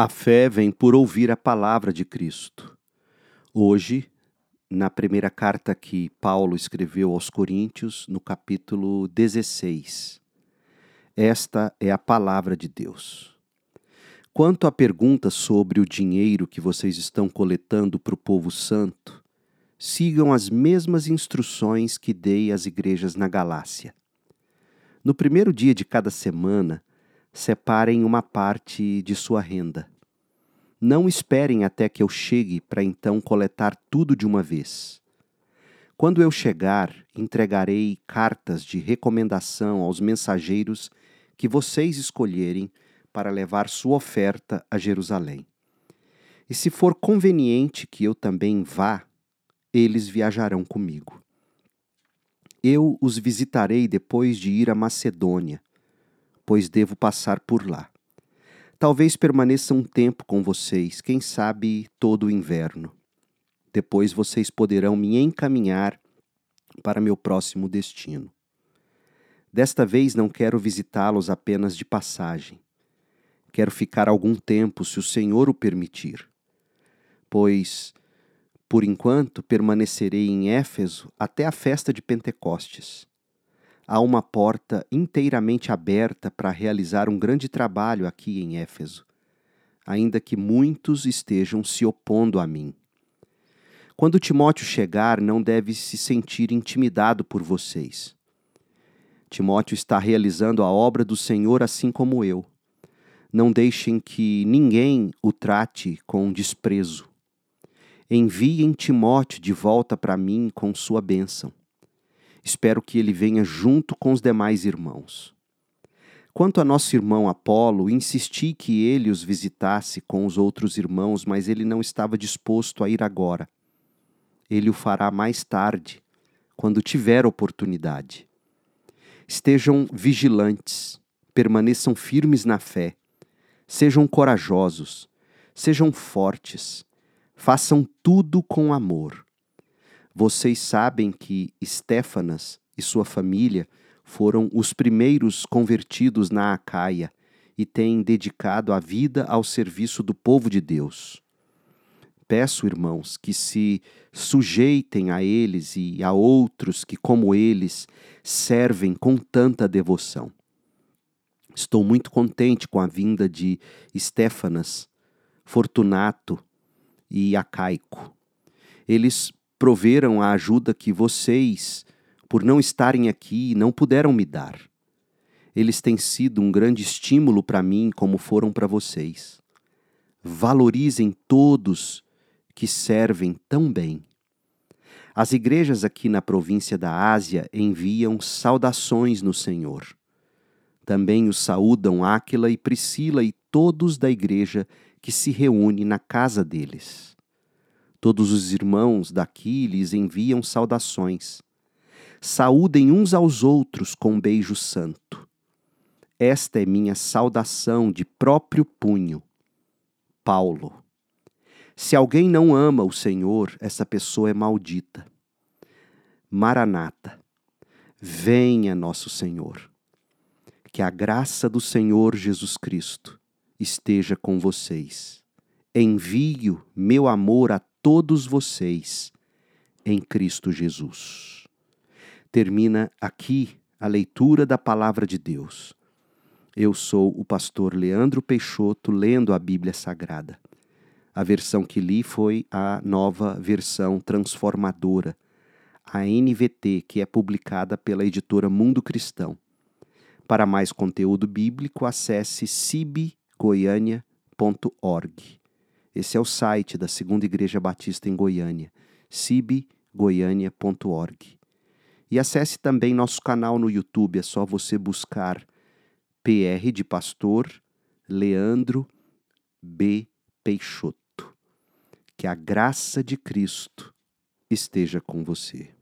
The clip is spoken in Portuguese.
A fé vem por ouvir a palavra de Cristo. Hoje, na primeira carta que Paulo escreveu aos Coríntios, no capítulo 16. Esta é a palavra de Deus. Quanto à pergunta sobre o dinheiro que vocês estão coletando para o povo santo, sigam as mesmas instruções que dei às igrejas na Galácia. No primeiro dia de cada semana, separem uma parte de sua renda. Não esperem até que eu chegue para então coletar tudo de uma vez. Quando eu chegar, entregarei cartas de recomendação aos mensageiros que vocês escolherem para levar sua oferta a Jerusalém. E se for conveniente que eu também vá, eles viajarão comigo. Eu os visitarei depois de ir a Macedônia pois devo passar por lá. Talvez permaneça um tempo com vocês, quem sabe todo o inverno. Depois vocês poderão me encaminhar para meu próximo destino. Desta vez não quero visitá-los apenas de passagem. Quero ficar algum tempo, se o Senhor o permitir. Pois, por enquanto, permanecerei em Éfeso até a festa de Pentecostes há uma porta inteiramente aberta para realizar um grande trabalho aqui em Éfeso, ainda que muitos estejam se opondo a mim. Quando Timóteo chegar, não deve se sentir intimidado por vocês. Timóteo está realizando a obra do Senhor assim como eu. Não deixem que ninguém o trate com desprezo. Enviem Timóteo de volta para mim com sua bênção. Espero que ele venha junto com os demais irmãos. Quanto a nosso irmão Apolo, insisti que ele os visitasse com os outros irmãos, mas ele não estava disposto a ir agora. Ele o fará mais tarde, quando tiver oportunidade. Estejam vigilantes, permaneçam firmes na fé, sejam corajosos, sejam fortes, façam tudo com amor. Vocês sabem que Estéfanas e sua família foram os primeiros convertidos na Acaia e têm dedicado a vida ao serviço do povo de Deus. Peço, irmãos, que se sujeitem a eles e a outros que, como eles, servem com tanta devoção. Estou muito contente com a vinda de Estéfanas, Fortunato e Acaico. Eles proveram a ajuda que vocês, por não estarem aqui, não puderam me dar. Eles têm sido um grande estímulo para mim, como foram para vocês. Valorizem todos que servem tão bem. As igrejas aqui na província da Ásia enviam saudações no Senhor. Também os saúdam Áquila e Priscila e todos da igreja que se reúne na casa deles. Todos os irmãos daqui lhes enviam saudações. Saúdem uns aos outros com um beijo santo. Esta é minha saudação de próprio punho. Paulo. Se alguém não ama o Senhor, essa pessoa é maldita. Maranata. Venha, nosso Senhor. Que a graça do Senhor Jesus Cristo esteja com vocês. Envio meu amor a todos vocês em Cristo Jesus. Termina aqui a leitura da palavra de Deus. Eu sou o pastor Leandro Peixoto lendo a Bíblia Sagrada. A versão que li foi a nova versão transformadora, a NVT, que é publicada pela editora Mundo Cristão. Para mais conteúdo bíblico, acesse cibgoiania.org. Esse é o site da Segunda Igreja Batista em Goiânia, cibgoiania.org. E acesse também nosso canal no YouTube, é só você buscar PR de Pastor Leandro B. Peixoto. Que a graça de Cristo esteja com você.